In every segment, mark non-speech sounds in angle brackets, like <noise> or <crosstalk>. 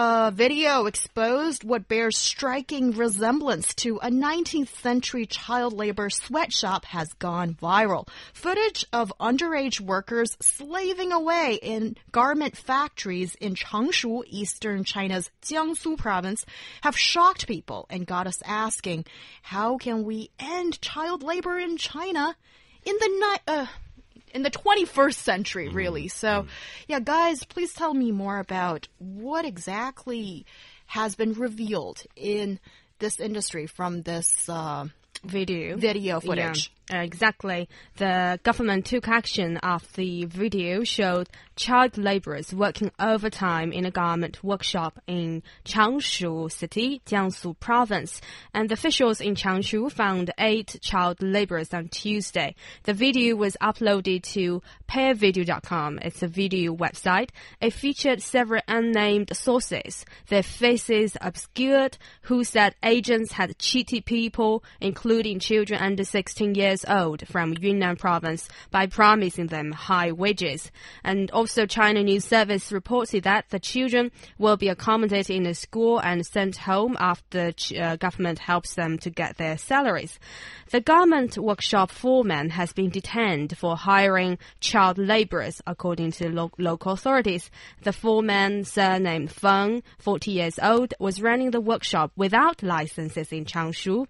A video exposed what bears striking resemblance to a 19th century child labor sweatshop has gone viral. Footage of underage workers slaving away in garment factories in Changshu, eastern China's Jiangsu province, have shocked people and got us asking, how can we end child labor in China in the night? Uh, in the 21st century, Mm-hmm. really. So, yeah, guys, please tell me more about what exactly has been revealed in this industry from this uh, video video footage. Exactly. The government took action after the video showed child laborers working overtime in a garment workshop in Changshu City, Jiangsu Province. And officials in Changshu found eight child laborers on Tuesday. The video was uploaded to pearvideo.com. It's a video website. It featured several unnamed sources, their faces obscured, who said agents had cheated people, including children under 16 years old from Yunnan province by promising them high wages. And also China News Service reported that the children will be accommodated in a school and sent home after the uh, government helps them to get their salaries. The garment workshop foreman has been detained for hiring child laborers, according to lo local authorities. The foreman, surnamed Feng, 40 years old, was running the workshop without licenses in Changshu.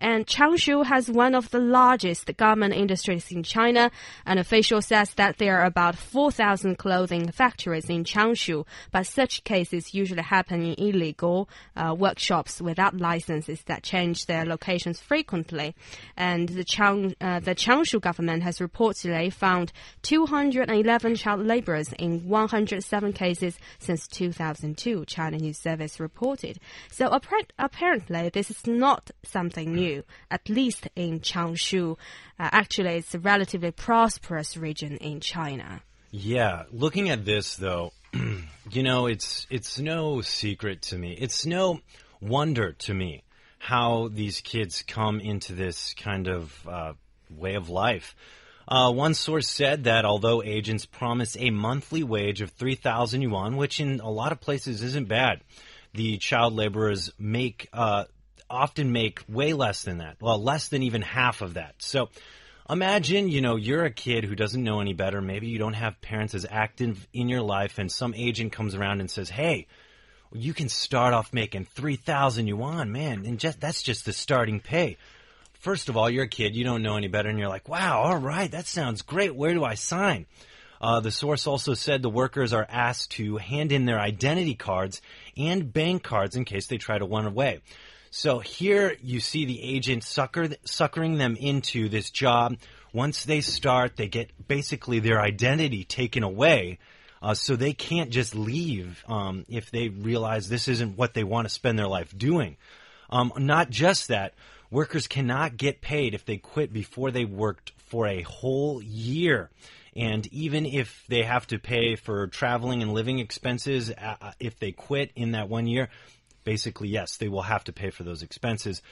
And Changshu has one of the largest garment industries in China. An official says that there are about 4,000 clothing factories in Changshu, but such cases usually happen in illegal uh, workshops without licenses that change their locations frequently. And the, Chang, uh, the Changshu government has reportedly found 211 child laborers in 107 cases since 2002, China News Service reported. So appar- apparently, this is not something new, at least in Changshu. Uh, actually, it's a relatively prosperous region in China. Yeah, looking at this though, <clears throat> you know, it's it's no secret to me. It's no wonder to me how these kids come into this kind of uh, way of life. Uh, one source said that although agents promise a monthly wage of 3,000 yuan, which in a lot of places isn't bad, the child laborers make uh, often make way less than that. Well, less than even half of that. So imagine, you know, you're a kid who doesn't know any better. Maybe you don't have parents as active in your life, and some agent comes around and says, "Hey, you can start off making three thousand yuan, man, and just that's just the starting pay." First of all, you're a kid, you don't know any better, and you're like, "Wow, all right, that sounds great. Where do I sign?" Uh, the source also said the workers are asked to hand in their identity cards and bank cards in case they try to run away. So here you see the agent sucker, suckering them into this job. Once they start, they get basically their identity taken away. Uh, so they can't just leave um, if they realize this isn't what they want to spend their life doing. Um, not just that, workers cannot get paid if they quit before they worked for a whole year. And even if they have to pay for traveling and living expenses, uh, if they quit in that one year, basically, yes, they will have to pay for those expenses.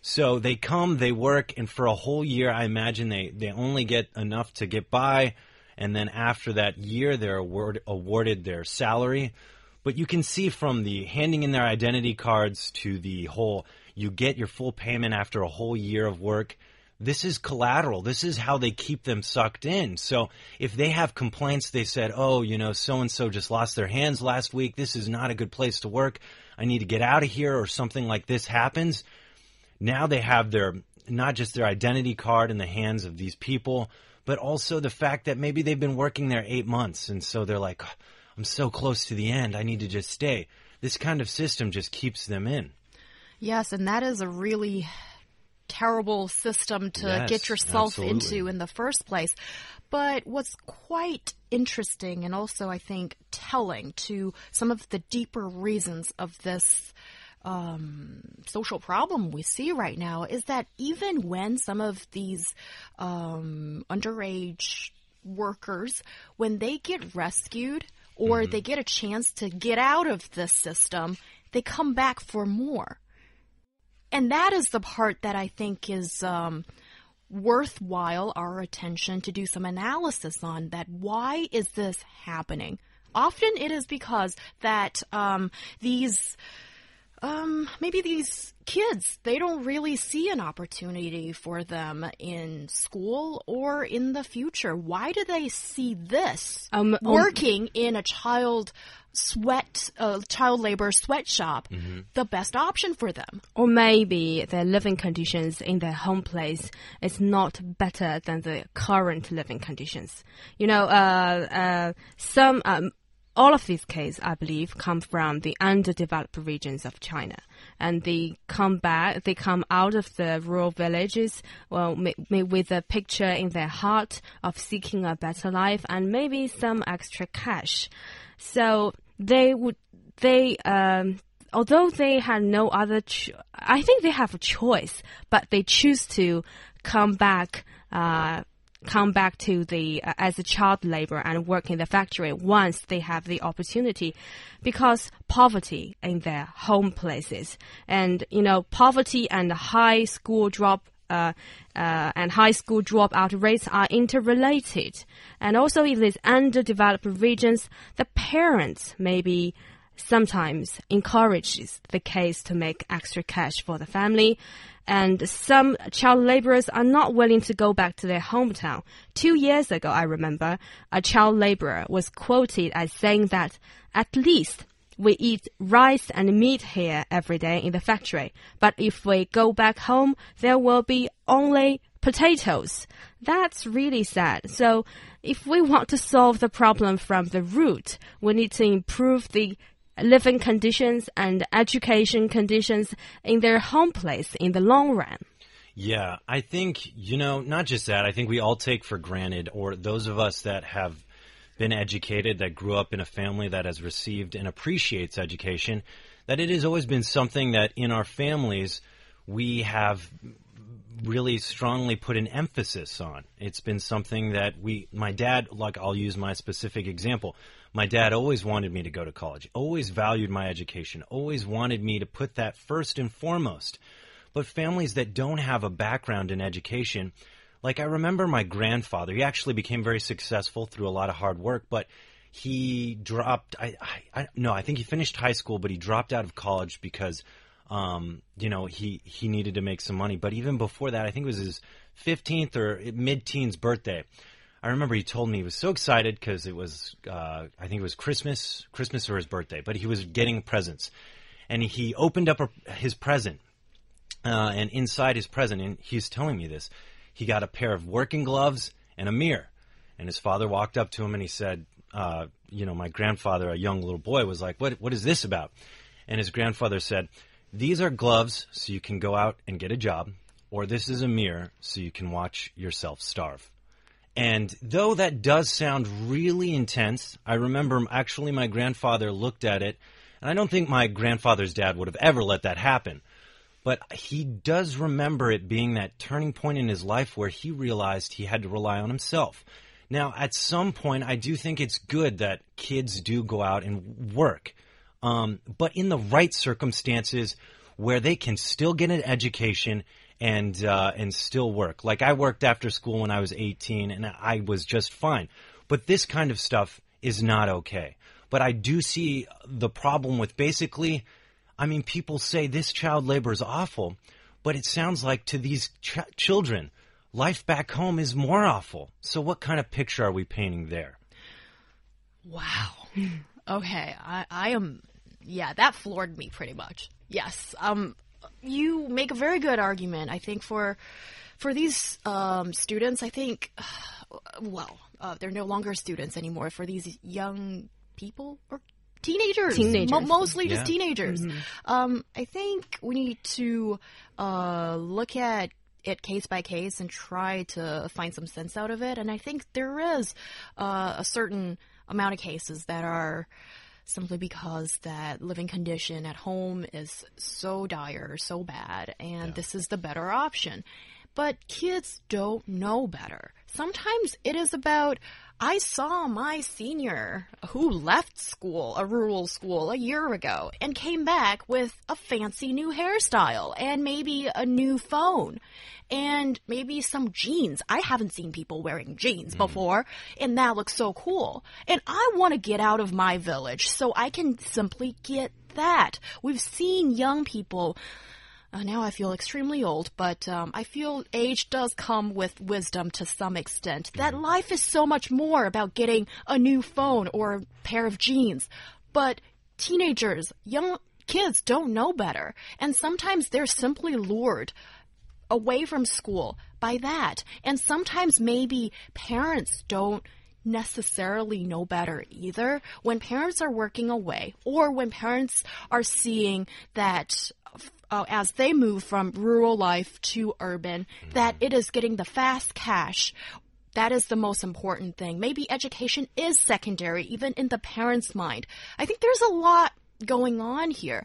So they come, they work, and for a whole year, I imagine they, they only get enough to get by. And then after that year, they're award, awarded their salary. But you can see from the handing in their identity cards to the whole, you get your full payment after a whole year of work. This is collateral. This is how they keep them sucked in. So if they have complaints, they said, oh, you know, so and so just lost their hands last week. This is not a good place to work. I need to get out of here, or something like this happens. Now they have their, not just their identity card in the hands of these people, but also the fact that maybe they've been working there eight months. And so they're like, I'm so close to the end. I need to just stay. This kind of system just keeps them in. Yes, and that is a really terrible system to Yes, get yourself absolutely. into in the first place. But what's quite interesting and also, I think, telling to some of the deeper reasons of this um, social problem we see right now is that even when some of these um, underage workers, when they get rescued or they get a chance to get out of this system, they come back for more. And that is the part that I think is um, worthwhile our attention to do some analysis on that why is this happening? Often it is because that um, these um, maybe these kids they don't really see an opportunity for them in school or in the future. Why do they see this Um, um, working in a child sweat uh, child labor sweatshop the best option for them? Or maybe their living conditions in their home place is not better than the current living conditions. You know, uh, uh, some, um, all of these cases, I believe, come from the underdeveloped regions of China, and they come back, they come out of the rural villages, well, ma- ma- with a picture in their heart of seeking a better life and maybe some extra cash. So they would, they, um, although they had no other, I think they have a choice, but they choose to come back, uh, come back to the uh, as a child labor and work in the factory once they have the opportunity because poverty in their home places. And you know poverty and high school drop uh, uh, and high school dropout rates are interrelated and also in these underdeveloped regions the parents maybe sometimes encourages the case to make extra cash for the family. And some child laborers are not willing to go back to their hometown. Two years ago, I remember, a child laborer was quoted as saying that at least we eat rice and meat here every day in the factory, but if we go back home, there will be only potatoes. That's really sad. So, if we want to solve the problem from the root, we need to improve the living conditions and education conditions in their home place in the long run. Yeah, I think, you know, not just that, I think we all take for granted, or those of us that have been educated, that grew up in a family that has received and appreciates education, that it has always been something that in our families we have really strongly put an emphasis on. It's been something that we, my dad, like I'll use my specific example. My dad always wanted me to go to college, always valued my education, always wanted me to put that first and foremost. But families that don't have a background in education, like I remember my grandfather, he actually became very successful through a lot of hard work, but he dropped, I, I, I no, I think he finished high school, but he dropped out of college because um, you know, he, he needed to make some money. But even before that, I think it was his 15th or mid teens birthday. I remember he told me he was so excited because it was, uh, I think it was Christmas, Christmas or his birthday, but he was getting presents. And he opened up a, his present, uh, and inside his present, and he's telling me this, he got a pair of working gloves and a mirror. And his father walked up to him and he said, uh, you know, my grandfather, a young little boy, was like, what, what is this about? And his grandfather said, these are gloves so you can go out and get a job, or this is a mirror so you can watch yourself starve. And though that does sound really intense, I remember actually my grandfather looked at it, and I don't think my grandfather's dad would have ever let that happen. But he does remember it being that turning point in his life where he realized he had to rely on himself. Now, at some point, I do think it's good that kids do go out and work um, but in the right circumstances where they can still get an education and uh, and still work. Like I worked after school when I was 18 and I was just fine. But this kind of stuff is not okay. But I do see the problem with basically, I mean, people say this child labor is awful, but it sounds like to these ch- children, life back home is more awful. So what kind of picture are we painting there? Wow. Okay, I, I am, yeah, that floored me pretty much. Yes, um, you make a very good argument. I think for for these um, students, I think, <sighs> well, uh, they're no longer students anymore. For these young people or teenagers, Teenagers. mo- mostly just Yeah. teenagers. Um, I think we need to uh, look at it case by case and try to find some sense out of it. And I think there is uh, a certain amount of cases that are simply because that living condition at home is so dire, so bad, and this is the better option. But kids don't know better. Sometimes it is about, I saw my senior who left school, a rural school, a year ago, and came back with a fancy new hairstyle and maybe a new phone and maybe some jeans. I haven't seen people wearing jeans hmm. before, and that looks so cool. And I want to get out of my village so I can simply get that. We've seen young people. Uh, now I feel extremely old, but um, I feel age does come with wisdom to some extent. That life is so much more about getting a new phone or a pair of jeans. But teenagers, young kids don't know better. And sometimes they're simply lured away from school by that. And sometimes maybe parents don't necessarily know better either. When parents are working away or when parents are seeing that uh, as they move from rural life to urban, that it is getting the fast cash. That is the most important thing. Maybe education is secondary, even in the parents' mind. I think there's a lot going on here.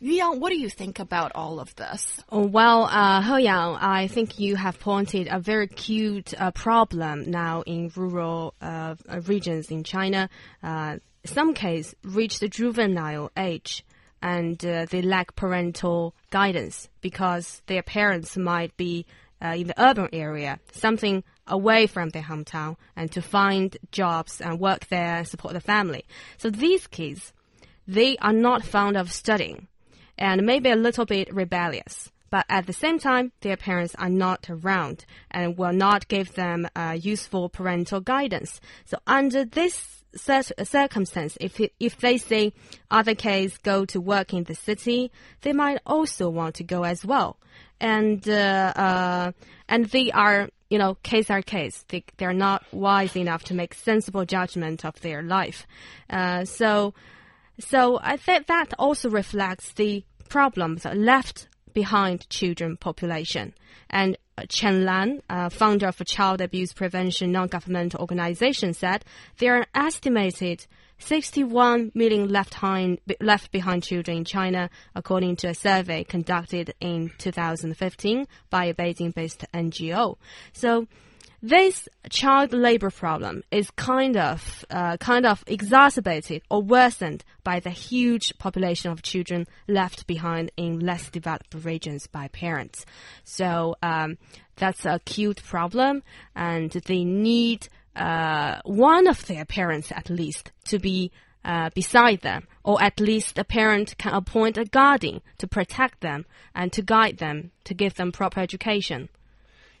Yang, what do you think about all of this? Oh, well, uh, He Yang, I think you have pointed a very cute uh, problem now in rural uh, uh, regions in China. Uh, some case reach the juvenile age and uh, they lack parental guidance because their parents might be uh, in the urban area, something away from their hometown, and to find jobs and work there and support the family. So these kids, they are not fond of studying and maybe a little bit rebellious. But at the same time, their parents are not around and will not give them uh, useful parental guidance. So under this circumstance, if if they see other kids go to work in the city, they might also want to go as well. And uh, uh, and they are you know case are case. They they're not wise enough to make sensible judgment of their life. Uh, so so I think that also reflects the problems left behind children population. And uh, Chen Lan, uh, founder of a child abuse prevention non-governmental organization, said there are estimated 61 million left behind, left behind children in China, according to a survey conducted in 2015 by a Beijing-based NGO. So this child labor problem is kind of uh, kind of exacerbated or worsened by the huge population of children left behind in less developed regions by parents. So um, that's a acute problem, and they need uh, one of their parents at least to be uh, beside them, or at least a parent can appoint a guardian to protect them and to guide them to give them proper education.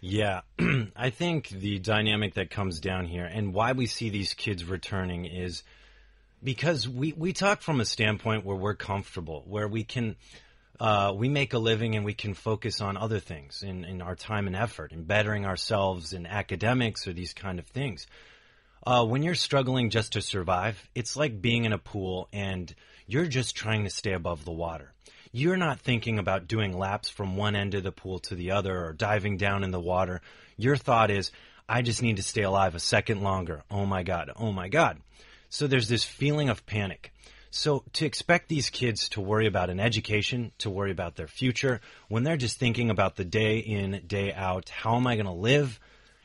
Yeah, <clears throat> I think the dynamic that comes down here and why we see these kids returning is because we, we talk from a standpoint where we're comfortable, where we can uh, we make a living and we can focus on other things in, in our time and effort in bettering ourselves in academics or these kind of things. Uh, when you're struggling just to survive, it's like being in a pool and you're just trying to stay above the water you're not thinking about doing laps from one end of the pool to the other or diving down in the water. Your thought is, I just need to stay alive a second longer. Oh my God. Oh my God. So there's this feeling of panic. So to expect these kids to worry about an education, to worry about their future, when they're just thinking about the day in, day out, how am I going to live?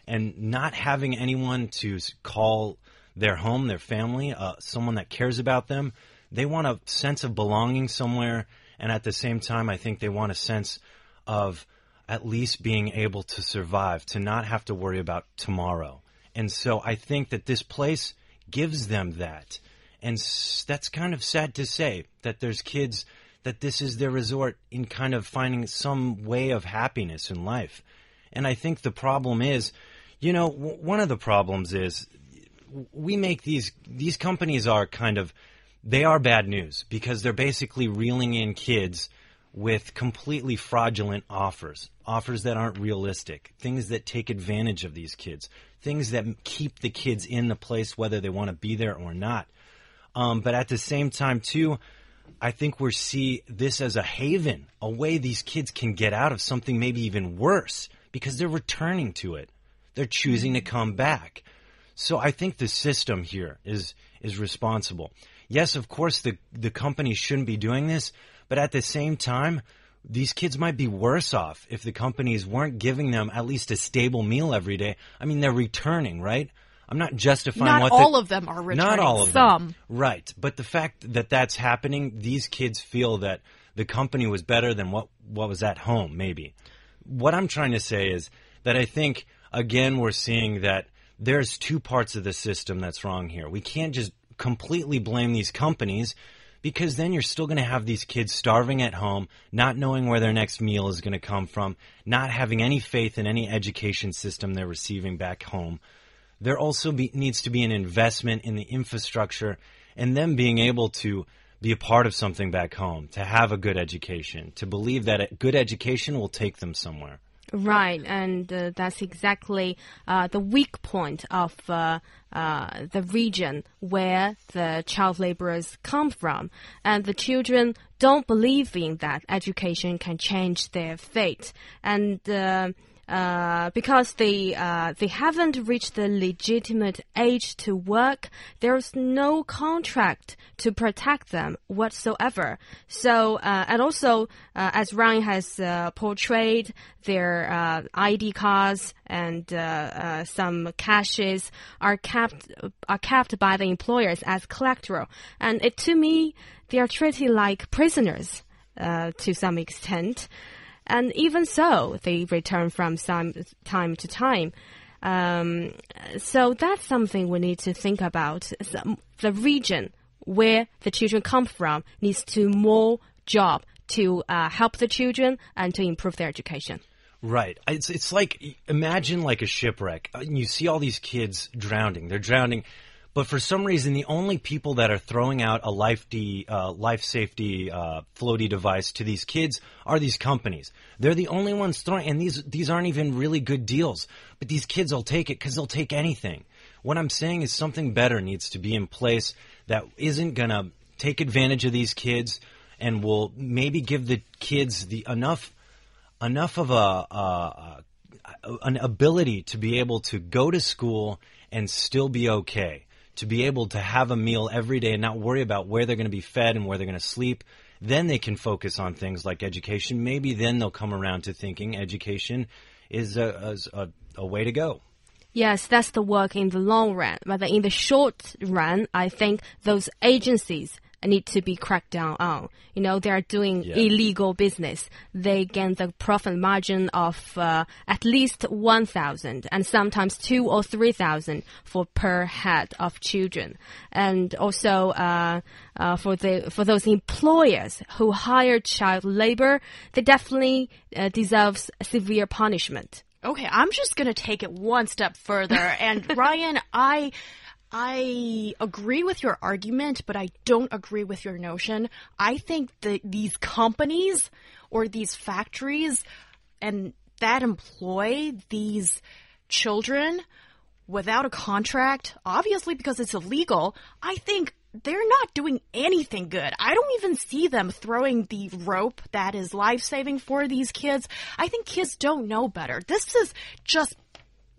And not having anyone to call their home, their family, uh, someone that cares about them. They want a sense of belonging somewhere and at the same time, I think they want a sense of at least being able to survive, to not have to worry about tomorrow. And so I think that this place gives them that. And that's kind of sad to say that there's kids that this is their resort in kind of finding some way of happiness in life. And I think the problem is, you know, one of the problems is we make these these companies are kind of they are bad news because they're basically reeling in kids with completely fraudulent offers, offers that aren't realistic, things that take advantage of these kids, things that keep the kids in the place whether they want to be there or not. Um, but at the same time, too, I think we see this as a haven, a way these kids can get out of something maybe even worse because they're returning to it. They're choosing to come back. So I think the system here is is responsible yes, of course, the the company shouldn't be doing this, but at the same time, these kids might be worse off if the companies weren't giving them at least a stable meal every day. I mean, they're returning, right? I'm not justifying Not what all the, of them are returning. Not all of Some. them. Right. But the fact that that's happening, these kids feel that the company was better than what, what was at home, maybe. What I'm trying to say is that I think, again, we're seeing that there's two parts of the system that's wrong here. We can't just completely blame these companies because then you're still going to have these kids starving at home, not knowing where their next meal is going to come from, not having any faith in any education system they're receiving back home there also be, needs to be an investment in the infrastructure and them being able to be a part of something back home, to have a good education, to believe that a good education will take them somewhere. Right, and uh, that's exactly uh, the weak point of uh, uh, the region where the child laborers come from. And the children don't believe in that education can change their fate. And uh, because they uh, they haven't reached the legitimate age to work, there's no contract to protect them whatsoever. So uh, and also uh, as Ryan has uh, portrayed, their uh, ID cards and some caches are kept are kept by the employers as collateral, and it, to me they are treated like prisoners to some extent. And even so, they return from some time to time. Um, so that's something we need to think about. The region where the children come from needs to more job to uh, help the children and to improve their education. Right. It's it's like imagine like a shipwreck. Uh, you see all these kids drowning. They're drowning but for some reason, the only people that are throwing out a life, de, uh, life safety uh, floaty device to these kids are these companies. They're the only ones throwing, and these these aren't even really good deals. But these kids will take it because they'll take anything. What I'm saying is something better needs to be in place that isn't gonna take advantage of these kids and will maybe give the kids the enough enough of a, a an ability to be able to go to school and still be okay to be able to have a meal every day and not worry about where they're going to be fed and where they're going to sleep. Then they can focus on things like education. Maybe then they'll come around to thinking education is a, a, a way to go. Yes, that's the work in the long run. But in the short run, I think those agencies need to be cracked down on. You know, they are doing yeah. illegal business. They gain the profit margin of uh, at least 1,000 and sometimes two or 3,000 for per head of children. And also, uh, uh, for the, for those employers who hire child labor, they definitely uh, deserves severe punishment. Okay, I'm just going to take it one step further. And <laughs> Ryan, I I agree with your argument, but I don't agree with your notion. I think that these companies or these factories and that employ these children without a contract, obviously because it's illegal, I think they're not doing anything good. I don't even see them throwing the rope that is life saving for these kids. I think kids don't know better. This is just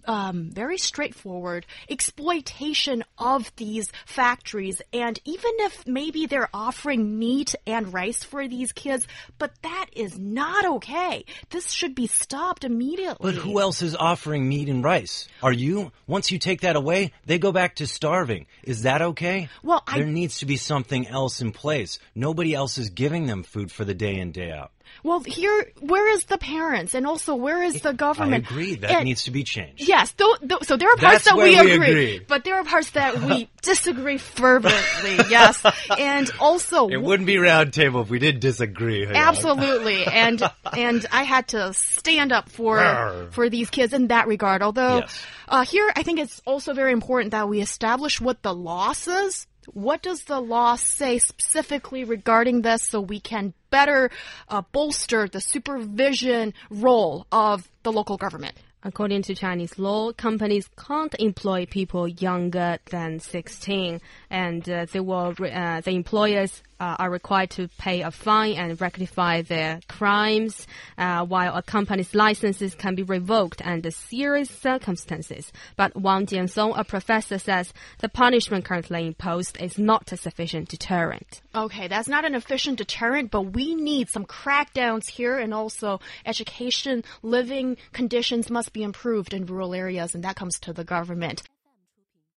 um, very straightforward exploitation of these factories. And even if maybe they're offering meat and rice for these kids, but that is not okay. This should be stopped immediately. But who else is offering meat and rice? Are you? Once you take that away, they go back to starving. Is that okay? Well, there needs to be something else in place. Nobody else is giving them food for the day in, day out. Well, here, where is the parents, and also where is the government? I agree. That and, needs to be changed. Yes. Th th so there are parts That's that we, we agree, agree, but there are parts that we <laughs> disagree fervently. yes, and also it wouldn't be roundtable if we did disagree. Absolutely, and <laughs> and I had to stand up for for these kids in that regard. Although yes. uh, here, I think it's also very important that we establish what the law says what does the law say specifically regarding this so we can better uh, bolster the supervision role of the local government? According to Chinese law, companies can't employ people younger than 16, and uh, they will, uh, the employers uh, are required to pay a fine and rectify their crimes, uh, while a company's licenses can be revoked under serious circumstances. But Wang Jiansong, a professor, says the punishment currently imposed is not a sufficient deterrent. Okay, that's not an efficient deterrent, but we need some crackdowns here and also education, living conditions must be improved in rural areas, and that comes to the government.